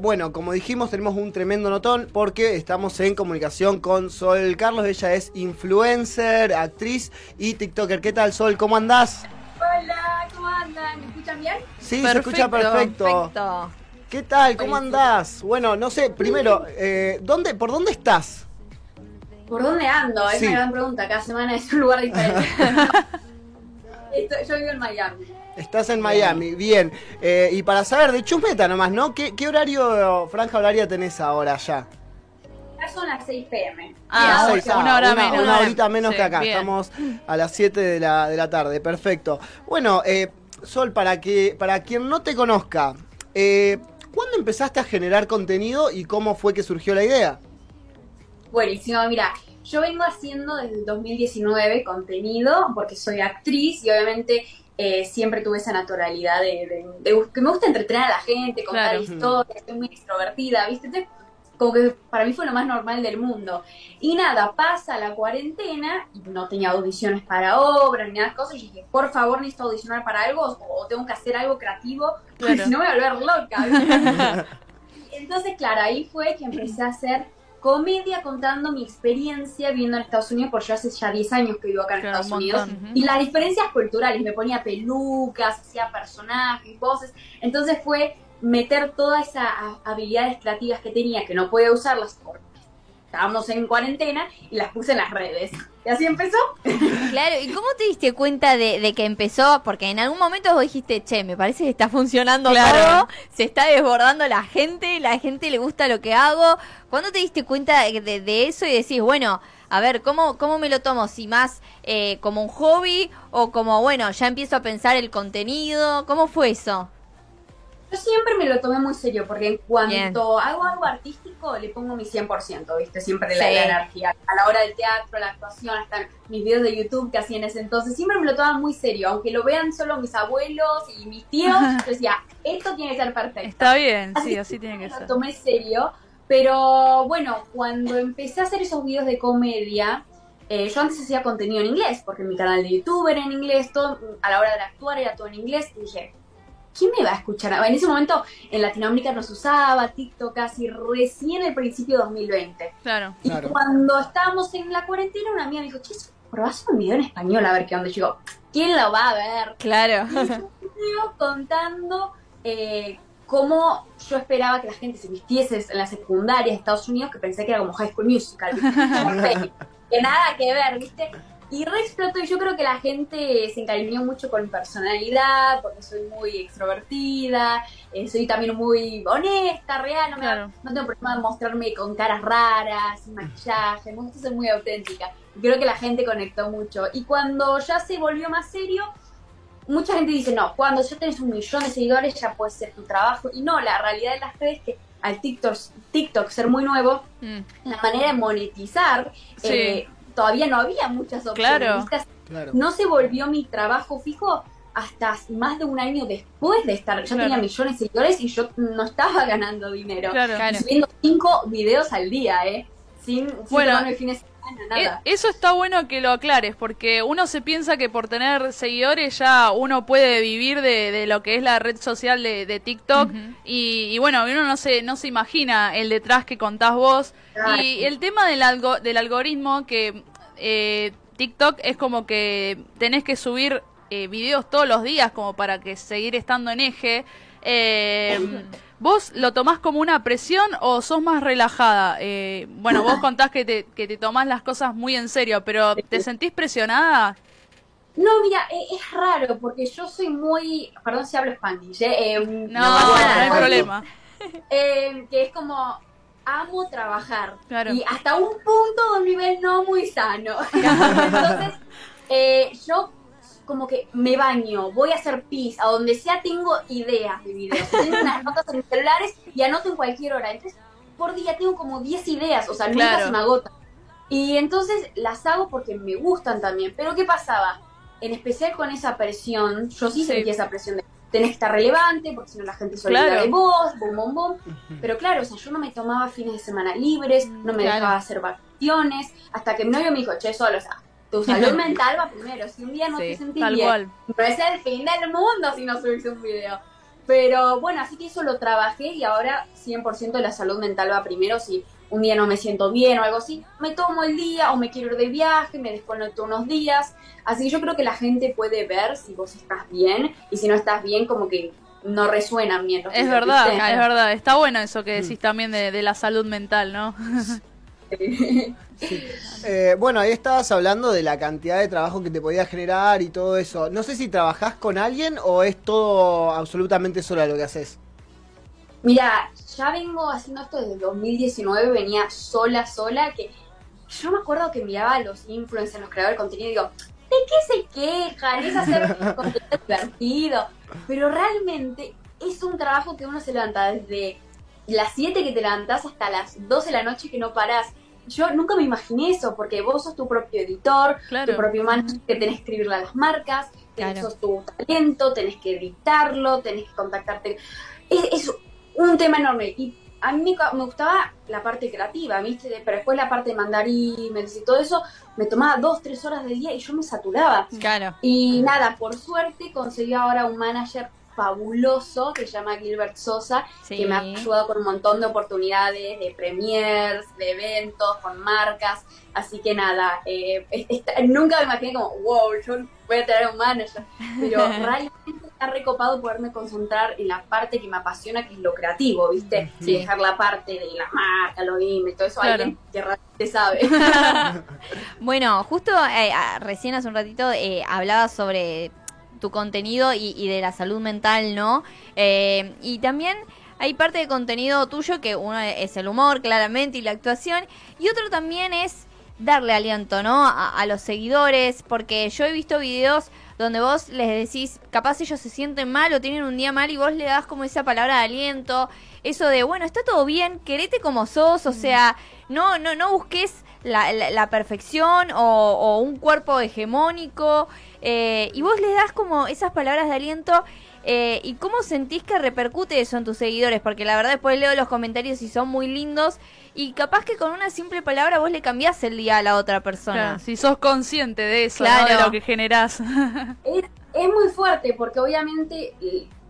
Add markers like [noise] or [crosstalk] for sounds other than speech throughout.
Bueno, como dijimos, tenemos un tremendo notón porque estamos en comunicación con Sol Carlos. Ella es influencer, actriz y TikToker. ¿Qué tal, Sol? ¿Cómo andás? Hola, ¿cómo andan? ¿Me escuchan bien? Sí, se escucha perfecto. ¿Qué tal? ¿Cómo andás? Bueno, no sé, primero, eh, ¿dónde, ¿por dónde estás? ¿Por dónde ando? Es una gran pregunta. Cada semana es un lugar diferente. [laughs] yo vivo en Miami. Estás en Miami, bien. Eh, y para saber, de chumeta nomás, ¿no? ¿Qué, horario, franja horaria tenés ahora ya? Ya son las 6 pm. Ah, una hora menos. Una horita menos que acá. Estamos a las 7 de la, de la tarde, perfecto. Bueno, eh, Sol, para, que, para quien no te conozca, eh, ¿cuándo empezaste a generar contenido y cómo fue que surgió la idea? Buenísimo, mira, yo vengo haciendo desde el 2019 contenido porque soy actriz y obviamente eh, siempre tuve esa naturalidad de, que me gusta entretener a la gente, contar historias, soy muy extrovertida, ¿viste? como que para mí fue lo más normal del mundo. Y nada, pasa la cuarentena, y no tenía audiciones para obras ni nada de cosas, y dije, por favor, necesito audicionar para algo o tengo que hacer algo creativo, [laughs] porque si no me voy a volver loca. [laughs] Entonces, claro, ahí fue que empecé a hacer comedia contando mi experiencia viviendo en Estados Unidos, porque yo hace ya 10 años que vivo acá en Estados Unidos, y las diferencias culturales, me ponía pelucas, hacía personajes, voces, entonces fue meter todas esas habilidades creativas que tenía, que no podía usarlas porque estábamos en cuarentena, y las puse en las redes. Y así empezó. [laughs] Claro, ¿y cómo te diste cuenta de, que empezó? Porque en algún momento vos dijiste, che, me parece que está funcionando todo, se está desbordando la gente, la gente le gusta lo que hago. ¿Cuándo te diste cuenta de, eso y decís, bueno, a ver, ¿cómo, cómo me lo tomo? Si más eh, como un hobby o como, bueno, ya empiezo a pensar el contenido. ¿Cómo fue eso? Yo siempre me lo tomé muy serio, porque en cuanto hago algo artístico, le pongo mi 100%, ¿viste? Siempre la, energía. A la hora del teatro, la actuación, hasta mis videos de YouTube que hacía en ese entonces, siempre me lo tomaba muy serio. Aunque lo vean solo mis abuelos y mis tíos, yo decía, esto tiene que ser perfecto. Está bien, sí, así tiene que ser. Lo tomé serio, pero bueno, cuando empecé a hacer esos videos de comedia, eh, yo antes hacía contenido en inglés, porque mi canal de YouTube era en inglés, todo, a la hora de actuar era todo en inglés, y dije, ¿quién me va a escuchar? En ese momento en Latinoamérica no se usaba TikTok casi recién el principio de 2020. Claro. Y cuando estábamos en la cuarentena, una amiga me dijo, che, probás un video en español a ver qué onda. Y yo, ¿quién lo va a ver? Claro. Y yo contando eh, cómo yo esperaba que la gente se vistiese en la secundaria de Estados Unidos, que pensé que era como High School Musical. [laughs] que nada que ver, ¿viste? Y re explotó y yo creo que la gente se encariñó mucho con mi personalidad, porque soy muy extrovertida, eh, soy también muy honesta, real, no, no tengo problema de mostrarme con caras raras, sin maquillaje, me gusta ser muy auténtica. Y creo que la gente conectó mucho. Y cuando ya se volvió más serio, mucha gente dice, no, cuando ya tenés un millón de seguidores ya puede ser tu trabajo. Y no, la realidad de las redes es que al TikTok, TikTok ser muy nuevo, mm. la manera de monetizar... Eh, todavía no había muchas opciones. Claro. No se volvió mi trabajo fijo hasta más de un año después de estar. Yo tenía millones de seguidores y yo no estaba ganando dinero. Claro. Subiendo cinco videos al día, ¿eh? Sin, sin bueno, el fin de semana, nada. E-, eso está bueno que lo aclares, porque uno se piensa que por tener seguidores ya uno puede vivir de, lo que es la red social de, TikTok. y, bueno, uno no se, no se imagina el detrás que contás vos. Y el tema del, algo, del algoritmo, que eh, TikTok es como que tenés que subir eh, videos todos los días como para que seguir estando en eje. Eh, ¿Vos lo tomás como una presión o sos más relajada? Eh, bueno, vos contás que te, que te tomás las cosas muy en serio, pero ¿te sentís presionada? No, mira, es, raro porque yo soy muy, perdón si hablo spanglish, no, no, hay problema. que es como, amo trabajar. Y hasta un punto de un nivel no muy sano. [laughs] Entonces, eh, yo como que me baño, voy a hacer pis, a donde sea tengo ideas de videos. Tengo unas notas en mis celulares y anoto en cualquier hora. Entonces, por día tengo como 10 ideas, o sea, nunca se me agota. Y entonces las hago porque me gustan también. Pero ¿qué pasaba? En especial con esa presión, yo sí, sí. sentía esa presión de tenés que estar relevante, porque si no la gente se olvida de vos, bum, bum, bum. Pero claro, o sea, yo no me tomaba fines de semana libres, no me dejaba hacer vacaciones, hasta que mi novio me dijo, che, solo, o sea, tu [laughs] salud mental va primero. Si un día no te sentís bien, no es el fin del mundo si no subís un video. Pero bueno, así que eso lo trabajé y ahora 100% de la salud mental va primero. Si un día no me siento bien o algo así, me tomo el día o me quiero ir de viaje, me desconecto unos días. Así que yo creo que la gente puede ver si vos estás bien y si no estás bien, como que no resuenan bien. es verdad, es verdad. Está bueno eso que decís también de, la salud mental, ¿no? [laughs] Eh, bueno, ahí estabas hablando de la cantidad de trabajo que te podía generar y todo eso. No sé si trabajás con alguien o es todo absolutamente sola lo que haces. Mira, ya vengo haciendo esto desde 2019, venía sola, sola, que yo me acuerdo que miraba a los influencers, los creadores de contenido y digo, ¿de qué se quejan? Es hacer [laughs] contenido divertido. Pero realmente es un trabajo que uno se levanta desde las 7 que te levantás hasta las 12 de la noche que no parás. Yo nunca me imaginé eso, porque vos sos tu propio editor, tu propio manager, que tenés que escribirle a las marcas, tenés sos tu talento, tenés que editarlo, tenés que contactarte. Es, es un tema enorme. Y a mí me, gustaba la parte creativa, ¿viste? Pero después la parte de mandar emails y todo eso me tomaba dos, tres horas del día y yo me saturaba. Claro. Y nada, por suerte conseguí ahora un manager fabuloso que se llama Gilbert Sosa, que me ha ayudado con un montón de oportunidades, de premiers, de eventos, con marcas. Así que nada, eh, nunca me imaginé como, wow, yo voy a tener un manager. Pero [laughs] realmente está recopado poderme concentrar en la parte que me apasiona, que es lo creativo, ¿viste? Y dejar la parte de la marca, los emails, todo eso, alguien que realmente sabe. [laughs] [laughs] bueno, justo eh, recién hace un ratito eh, hablaba sobre tu contenido y, de la salud mental, ¿no? Eh, y también hay parte de contenido tuyo que uno es el humor, claramente, y la actuación, y otro también es darle aliento, ¿no? A, los seguidores, porque yo he visto videos donde vos les decís, capaz ellos se sienten mal o tienen un día mal y vos le das como esa palabra de aliento, eso de, bueno, está todo bien, querete como sos, o sea, no, no, no busques la, perfección o, un cuerpo hegemónico, eh, y vos le das como esas palabras de aliento. Eh, ¿Y cómo sentís que repercute eso en tus seguidores? Porque la verdad después leo los comentarios y son muy lindos. Y capaz que con una simple palabra vos le cambiás el día a la otra persona. si sos consciente de eso, de lo que generás. [laughs] Es, es muy fuerte porque obviamente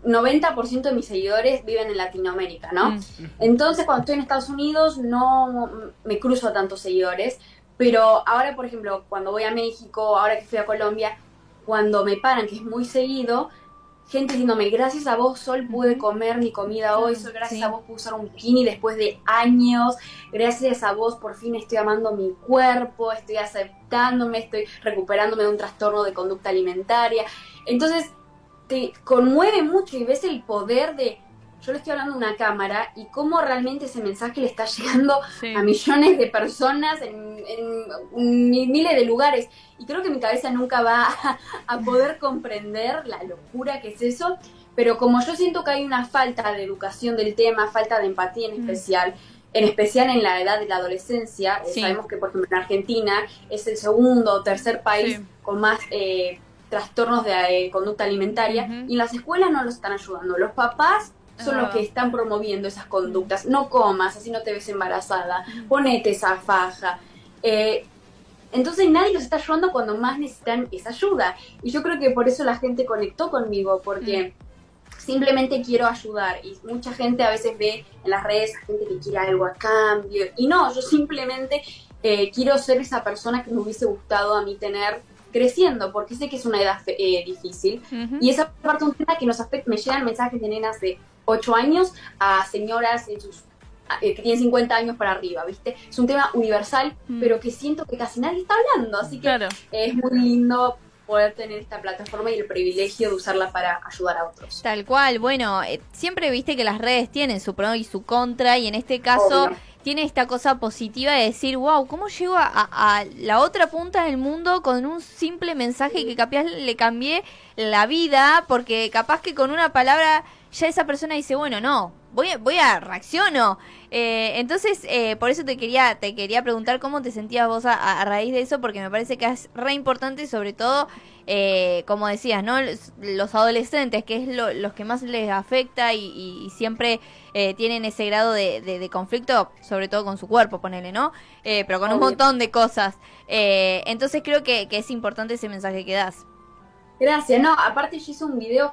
90% de mis seguidores viven en Latinoamérica, ¿no? Mm. Entonces, cuando estoy en Estados Unidos, no me cruzo a tantos seguidores. Pero ahora, por ejemplo, cuando voy a México, ahora que fui a Colombia, cuando me paran, que es muy seguido, gente diciéndome, gracias a vos, Sol, pude comer mi comida hoy, Sol, gracias a vos pude usar un bikini después de años, gracias a vos por fin estoy amando mi cuerpo, estoy aceptándome, estoy recuperándome de un trastorno de conducta alimentaria. Entonces, te conmueve mucho y ves el poder de, yo le estoy hablando a una cámara y cómo realmente ese mensaje le está llegando a millones de personas en, miles de lugares. Y creo que mi cabeza nunca va a, poder comprender la locura que es eso. Pero como yo siento que hay una falta de educación del tema, falta de empatía en mm. especial, en especial en la edad de la adolescencia, eh, sabemos que por ejemplo en Argentina es el segundo o tercer país con más eh, trastornos de eh, conducta alimentaria y en las escuelas no los están ayudando. Los papás son los que están promoviendo esas conductas. No comas, así no te ves embarazada, ponete esa faja. Eh, entonces nadie los está ayudando cuando más necesitan esa ayuda. Y yo creo que por eso la gente conectó conmigo, porque simplemente quiero ayudar. Y mucha gente a veces ve en las redes a gente que quiere algo a cambio. Y no, yo simplemente eh, quiero ser esa persona que me hubiese gustado a mí tener creciendo, porque sé que es una edad eh, difícil. Y esa parte un tema que nos afecta, me llegan mensajes de nenas de 8 años a señoras en sus eh, que tienen 50 años para arriba, ¿viste? Es un tema universal, mm. pero que siento que casi nadie está hablando, así que es muy lindo poder tener esta plataforma y el privilegio de usarla para ayudar a otros. Tal cual, bueno, eh, siempre viste que las redes tienen su pro y su contra y en este caso tiene esta cosa positiva de decir, wow, ¿cómo llego a, la otra punta del mundo con un simple mensaje que capaz le cambié la vida? Porque capaz que con una palabra ya esa persona dice, bueno, no, voy a, voy a reacciono. Eh, entonces, eh, por eso te quería, te quería preguntar cómo te sentías vos a, raíz de eso, porque me parece que es re importante, sobre todo, eh, como decías, ¿no? Los, adolescentes, que es lo, los que más les afecta y, siempre tienen ese grado de, conflicto, sobre todo con su cuerpo, ponele, ¿no? pero con un montón de cosas. entonces creo que, que es importante ese mensaje que das. Gracias, no, aparte yo hice un video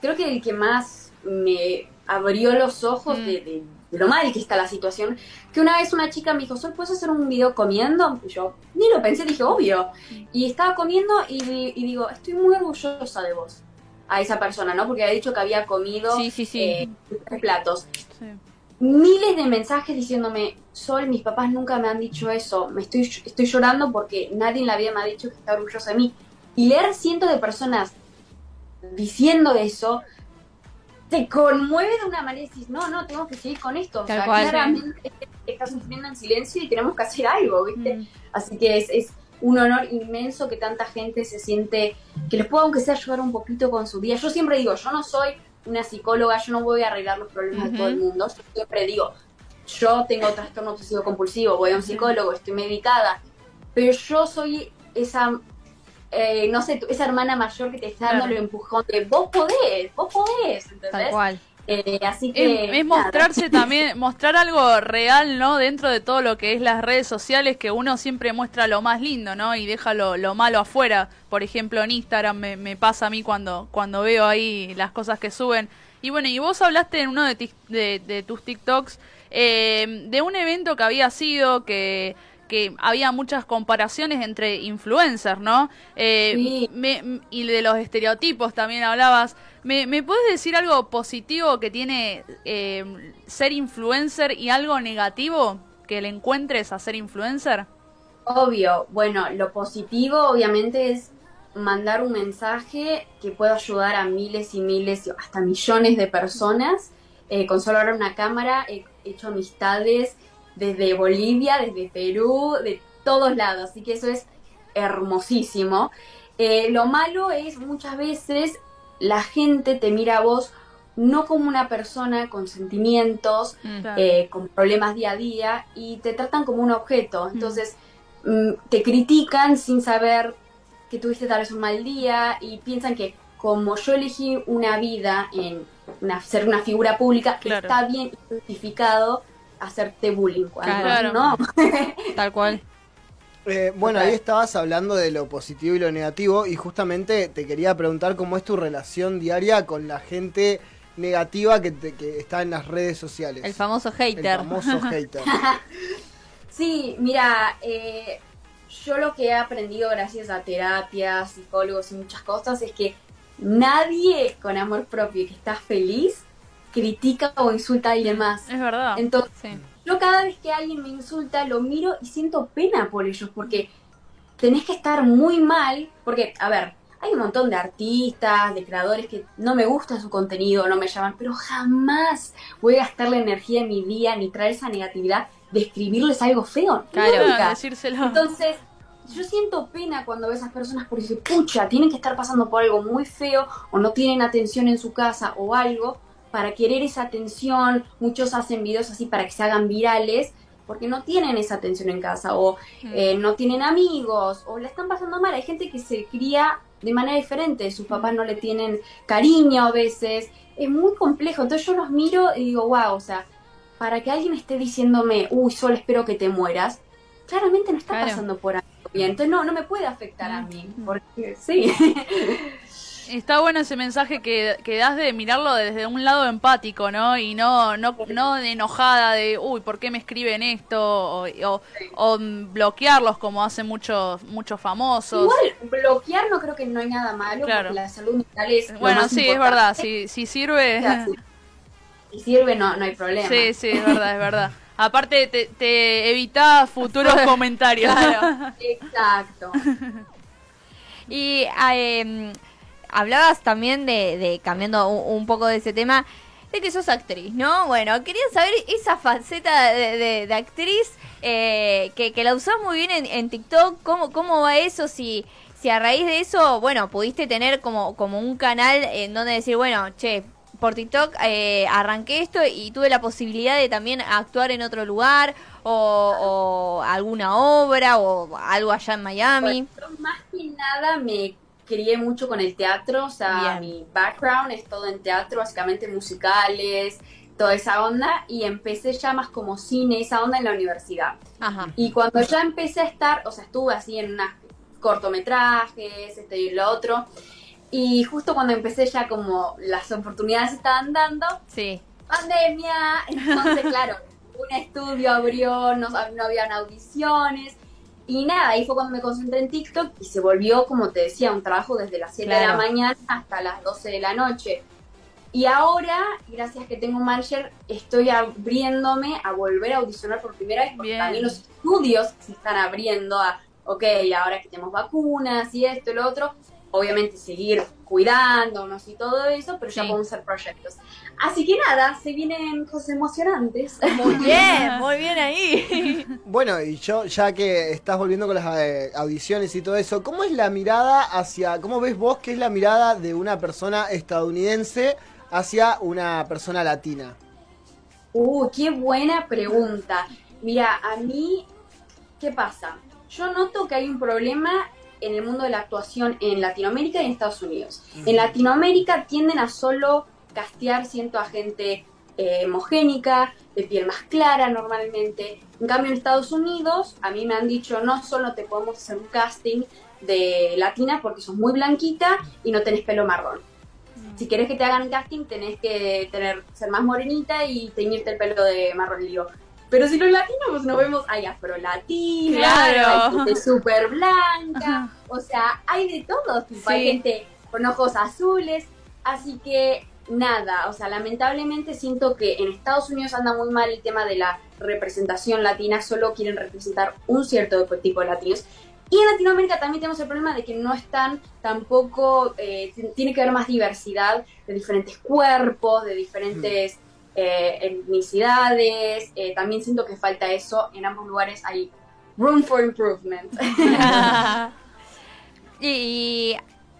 creo que el que más me abrió los ojos mm. de, lo mal que está la situación, que una vez una chica me dijo, ¿Sol, puedes hacer un video comiendo? Y yo ni lo pensé, dije, obvio. Y estaba comiendo y, digo, estoy muy orgullosa de vos, a esa persona, ¿no? Porque había dicho que había comido sí, sí, sí. Eh, platos. Miles de mensajes diciéndome, Sol, mis papás nunca me han dicho eso, me estoy, estoy llorando porque nadie en la vida me ha dicho que está orgullosa de mí. Y leer cientos de personas diciendo eso, te conmueve de una manera y dices, no, no, tengo que seguir con esto. o sea, claramente estás sufriendo en silencio y tenemos que hacer algo, ¿viste? Mm. Así que es, es un honor inmenso que tanta gente se siente, que les pueda aunque sea ayudar un poquito con su vida. Yo siempre digo, yo no soy una psicóloga, yo no voy a arreglar los problemas de todo el mundo. Yo siempre digo, yo tengo trastorno obsesivo compulsivo, voy a un psicólogo, estoy medicada, pero yo soy esa eh, no sé, esa hermana mayor que te está dando el empujón de vos podés, vos podés, ¿entendés? Tal cual. Eh, así que es, mostrarse [laughs] también, mostrar algo real, ¿no? Dentro de todo lo que es las redes sociales, que uno siempre muestra lo más lindo, ¿no? Y deja lo, malo afuera. Por ejemplo, en Instagram me, pasa a mí cuando, cuando veo ahí las cosas que suben. Y bueno, y vos hablaste en uno de, de, tus TikToks eh, de un evento que había sido que que había muchas comparaciones entre influencers, ¿no? Eh, y de los estereotipos también hablabas. ¿Me, puedes decir algo positivo que tiene eh, ser influencer y algo negativo que le encuentres a ser influencer? Obvio, bueno, lo positivo obviamente es mandar un mensaje que pueda ayudar a miles y miles, hasta millones de personas. Eh, con solo ahora una cámara he hecho amistades desde Bolivia, desde Perú, de todos lados. Así que eso es hermosísimo. Eh, lo malo es muchas veces la gente te mira a vos no como una persona con sentimientos, mm. eh, con problemas día a día, y te tratan como un objeto. Mm. Entonces, mm, te critican sin saber que tuviste tal vez un mal día y piensan que como yo elegí una vida en ser una figura pública, que está bien justificado hacerte bullying cuando no. [laughs] Tal cual. Eh, bueno, ahí estabas hablando de lo positivo y lo negativo y justamente te quería preguntar cómo es tu relación diaria con la gente negativa que, que está en las redes sociales. El famoso hater. El famoso [laughs] hater. [laughs] sí, mira, eh, yo lo que he aprendido gracias a terapias, psicólogos y muchas cosas es que nadie con amor propio que está feliz critica o insulta a alguien más. Es verdad. Entonces, yo cada vez que alguien me insulta lo miro y siento pena por ellos porque tenés que estar muy mal, porque, a ver, hay un montón de artistas, de creadores que no me gusta su contenido, no me llaman, pero jamás voy a gastar la energía en mi día ni traer esa negatividad de escribirles algo feo. Claro, decírselo. Entonces, yo siento pena cuando veo a esas personas porque pucha, tienen que estar pasando por algo muy feo o no tienen atención en su casa o algo para querer esa atención, muchos hacen videos así para que se hagan virales, porque no tienen esa atención en casa, o eh, no tienen amigos, o la están pasando mal. Hay gente que se cría de manera diferente, sus papás no le tienen cariño a veces, es muy complejo. Entonces yo los miro y digo, wow, o sea, para que alguien esté diciéndome, uy, solo espero que te mueras, claramente no está pasando por algo bien. Entonces no, no me puede afectar a mí, porque sí. [laughs] Está bueno ese mensaje que, que, das de mirarlo desde un lado empático, ¿no? Y no, no, no de enojada de, uy, ¿por qué me escriben esto? O, o, bloquearlos como hacen muchos muchos famosos. Igual, bloquear no creo que no hay nada malo, porque la salud mental es. Bueno, sí, es verdad, si, si sirve. Si sirve, no, no hay problema. Sí, sí, es verdad, es verdad. Aparte, te, te evita futuros [laughs] comentarios. Claro, exacto. [laughs] y. Eh, hablabas también de, cambiando un, poco de ese tema, de que sos actriz, ¿no? Bueno, quería saber esa faceta de, actriz eh, que, la usás muy bien en, TikTok, ¿cómo, ¿cómo va eso? Si, si a raíz de eso, bueno, pudiste tener como, como un canal en donde decir, bueno, che, por TikTok eh, arranqué esto y tuve la posibilidad de también actuar en otro lugar o, alguna obra o algo allá en Miami. Más que nada me crié mucho con el teatro, o sea, mi background es todo en teatro, básicamente musicales, toda esa onda, y empecé ya más como cine, esa onda en la universidad. Y cuando ya empecé a estar, o sea, estuve así en unos cortometrajes, este y lo otro, Y justo cuando empecé ya como las oportunidades estaban dando, sí. pandemia, entonces [laughs] claro, un estudio abrió, no, no habían audiciones. Y nada, ahí fue cuando me concentré en TikTok y se volvió, como te decía, un trabajo desde las 7 de la mañana hasta las 12 de la noche. Y ahora, gracias que tengo un manager, estoy abriéndome a volver a audicionar por primera vez, porque también los estudios se están abriendo a, ok, ahora que tenemos vacunas y esto y lo otro, obviamente seguir cuidándonos y todo eso, pero ya podemos hacer proyectos. Así que nada, se vienen cosas emocionantes. [laughs] Muy bien, muy bien ahí. [laughs] Bueno, y yo, ya que estás volviendo con las eh, audiciones y todo eso, ¿cómo es la mirada hacia, cómo ves vos que es la mirada de una persona estadounidense hacia una persona latina? Uh, qué buena pregunta. Mira, a mí, ¿qué pasa? Yo noto que hay un problema en el mundo de la actuación en Latinoamérica y en Estados Unidos. En Latinoamérica tienden a solo castear, siento, a gente eh, de piel más clara normalmente. En cambio, en Estados Unidos, a mí me han dicho, no solo te podemos hacer un casting de latina porque sos muy blanquita y no tenés pelo marrón. Si querés que te hagan un casting, tenés que tener, ser más morenita y teñirte el pelo de marrón. Y digo, pero si los latinos pues, nos vemos, hay afro-latinos, claro. hay gente súper blanca, o sea, hay de todo, hay gente con ojos azules, así que nada, o sea, lamentablemente siento que en Estados Unidos anda muy mal el tema de la representación latina, solo quieren representar un cierto tipo de latinos. Y en Latinoamérica también tenemos el problema de que no están tampoco, eh, tiene que haber más diversidad de diferentes cuerpos, de diferentes eh, etnicidades. Eh, también siento que falta eso. En ambos lugares hay room for improvement. [laughs] [laughs] y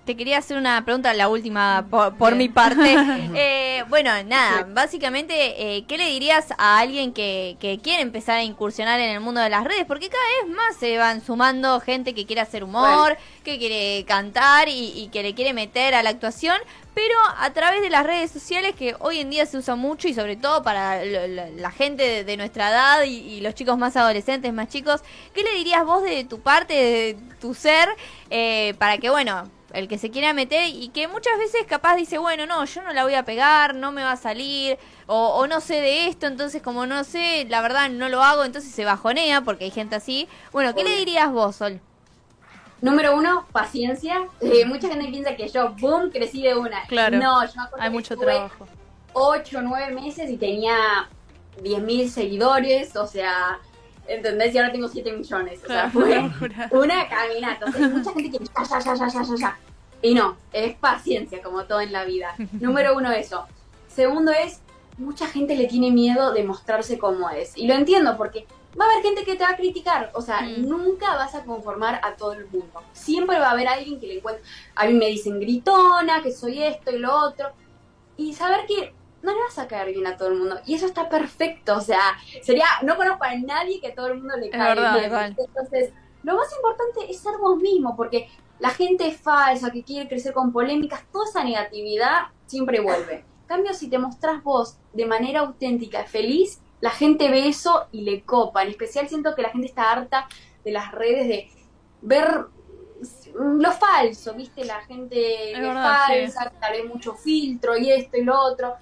te quería hacer una pregunta, la última por, mi parte. [laughs] Eh, bueno, nada, básicamente, eh, ¿qué le dirías a alguien que, quiere empezar a incursionar en el mundo de las redes? Porque cada vez más se van sumando gente que quiere hacer humor, que quiere cantar y, que le quiere meter a la actuación, pero a través de las redes sociales que hoy en día se usa mucho y sobre todo para la, gente de, nuestra edad y, y, los chicos más adolescentes, más chicos, ¿qué le dirías vos de tu parte, de tu ser, eh, para que, bueno, el que se quiera meter y que muchas veces capaz dice, bueno, no, yo no la voy a pegar, no me va a salir, o, no sé de esto, entonces como no sé, la verdad no lo hago, entonces se bajonea porque hay gente así. Bueno, ¿qué le dirías vos, Sol? Número uno, paciencia. Eh, mucha gente piensa que yo, boom, crecí de una. Claro. No, yo me hay mucho trabajo. Ocho, nueve meses y tenía diez mil seguidores, o sea, ¿entendés? Y ahora tengo 7 millones. O sea, fue una caminata. O sea, mucha gente que ya, ya, ya, ya, ya, ya. Y no, es paciencia, como todo en la vida. [laughs] Número uno, eso. Segundo es, mucha gente le tiene miedo de mostrarse como es. Y lo entiendo porque va a haber gente que te va a criticar. O sea, mm. nunca vas a conformar a todo el mundo. Siempre va a haber alguien que le encuentre. A mí me dicen gritona, que soy esto y lo otro. Y saber que no le vas a caer bien a todo el mundo. Y eso está perfecto. O sea, sería. No conozco a nadie que a todo el mundo le caiga bien. Entonces, lo más importante es ser vos mismo, porque la gente falsa que quiere crecer con polémicas, toda esa negatividad siempre vuelve. En cambio, si te mostrás vos de manera auténtica, feliz, la gente ve eso y le copa. En especial siento que la gente está harta de las redes de ver lo falso, ¿viste? La gente es falsa, tal vez mucho filtro y esto y lo otro.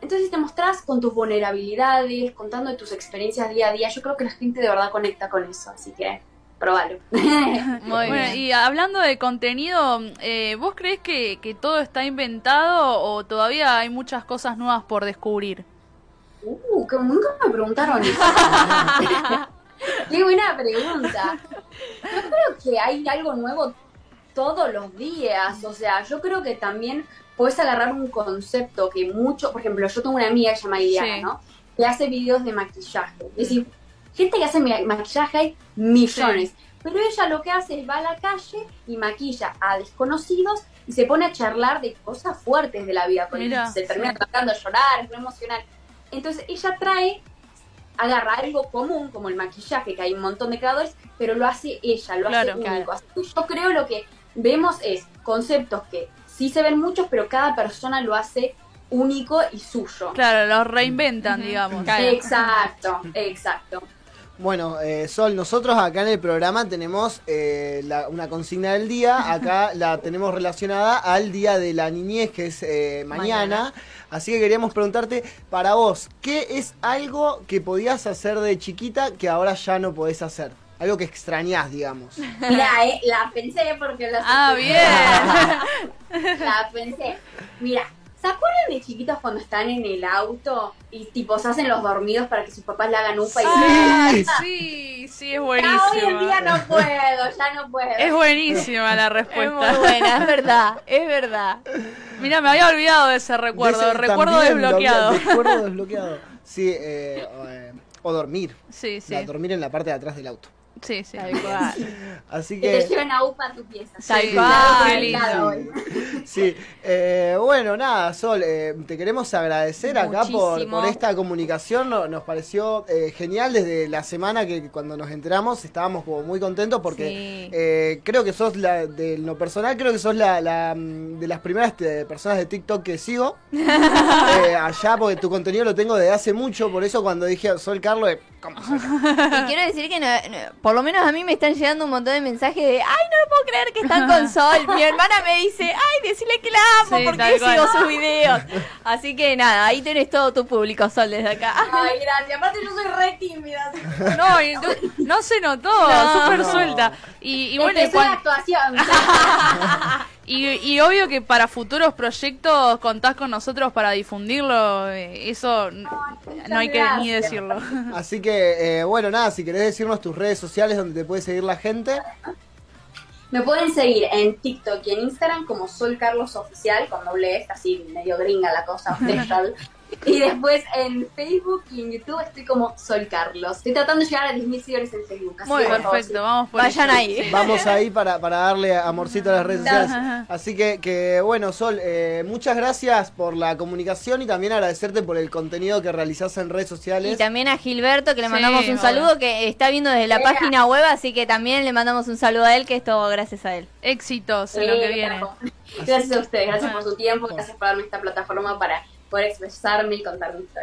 Entonces te mostrás con tus vulnerabilidades, contando de tus experiencias día a día. Yo creo que la gente de verdad conecta con eso, así que probalo. [laughs] Muy bien. Y hablando de contenido, eh, ¿vos crees que, que, todo está inventado o todavía hay muchas cosas nuevas por descubrir? Uh, que nunca me preguntaron eso. [laughs] Qué buena pregunta. Yo creo que hay algo nuevo todos los días. O sea, yo creo que también puedes agarrar un concepto que mucho, por ejemplo, yo tengo una amiga que se llama Iliana, ¿no? Que hace videos de maquillaje. Es decir, gente que hace maquillaje hay millones. Pero ella lo que hace es va a la calle y maquilla a desconocidos y se pone a charlar de cosas fuertes de la vida con ellos. Se termina tratando de llorar, es muy emocional. Entonces ella trae, agarra algo común, como el maquillaje, que hay un montón de creadores, pero lo hace ella, lo hace único. yo creo lo que vemos es conceptos que sí se ven muchos, pero cada persona lo hace único y suyo. Claro, los reinventan, digamos. Exacto, exacto. Bueno, eh, Sol, nosotros acá en el programa tenemos eh, una consigna del día. Acá [laughs] la tenemos relacionada al Día de la Niñez, que es eh, mañana. Así que queríamos preguntarte, para vos, ¿qué es algo que podías hacer de chiquita que ahora ya no podés hacer? Algo que extrañás, digamos. [laughs] Mira, la pensé porque lo Ah, bien. la pensé. Mira, ¿Se acuerdan de chiquitos cuando están en el auto y tipo se hacen los dormidos para que sus papás le hagan upa y Sí, sí, es buenísimo. hoy en día no puedo, ya no puedo. Es buenísima la respuesta. Es muy buena, es verdad, es verdad. Mira, me había olvidado de ese recuerdo, recuerdo desbloqueado. recuerdo desbloqueado. Sí, eh, eh, o dormir. Sí, sí. dormir en la parte de atrás del auto. Sí, sí. [laughs] Así que. te lleven a UPA a tu pieza. Sí, Sí, eh, bueno, nada, Sol, eh, te queremos agradecer acá por, por, esta comunicación. nos pareció eh, genial desde la semana que cuando nos enteramos estábamos como muy contentos porque creo que sos, la, de lo personal, creo que sos la, mm, de las primeras personas de TikTok que sigo. [laughs] allá, porque tu contenido lo tengo desde hace mucho, por eso cuando dije Sol Carlos, ¿cómo [laughs] Y quiero decir que por lo menos a mí me están llegando un montón de mensajes de, ay, no lo puedo creer que están con Sol. Mi [laughs] hermana me dice, ay, decirle que la amo porque sigo sus videos. Así que nada, ahí tenés todo tu público, Sol, desde acá. [laughs] Ay, gracias. Aparte yo soy re tímida. No, no, se notó, súper suelta. Y, y bueno, actuación. [laughs] Y, y, obvio que para futuros proyectos contás con nosotros para difundirlo, eh, eso no, hay que ni decirlo. [laughs] Así que, eh, bueno, nada, si querés decirnos tus redes sociales donde te puede seguir la gente. Me pueden seguir en TikTok y en Instagram como Sol Carlos Oficial, con doble F, así medio gringa la cosa, [laughs] Y después en Facebook y en YouTube estoy como Sol Carlos. Estoy tratando de llegar a 10.000 seguidores en Facebook. Muy perfecto, vamos por Vayan ahí. [laughs] Vamos ahí para, para darle amorcito a las redes sociales. Así que, que bueno, Sol, eh, muchas gracias por la comunicación y también agradecerte por el contenido que realizás en redes sociales. Y también a Gilberto, que le mandamos un saludo, que está viendo desde la página web, así que también le mandamos un saludo a él, que es todo gracias a él. Éxitos en lo que viene. [laughs] Gracias a ustedes, gracias por su tiempo, gracias por darme esta plataforma para poder expresarme y contar mi historia.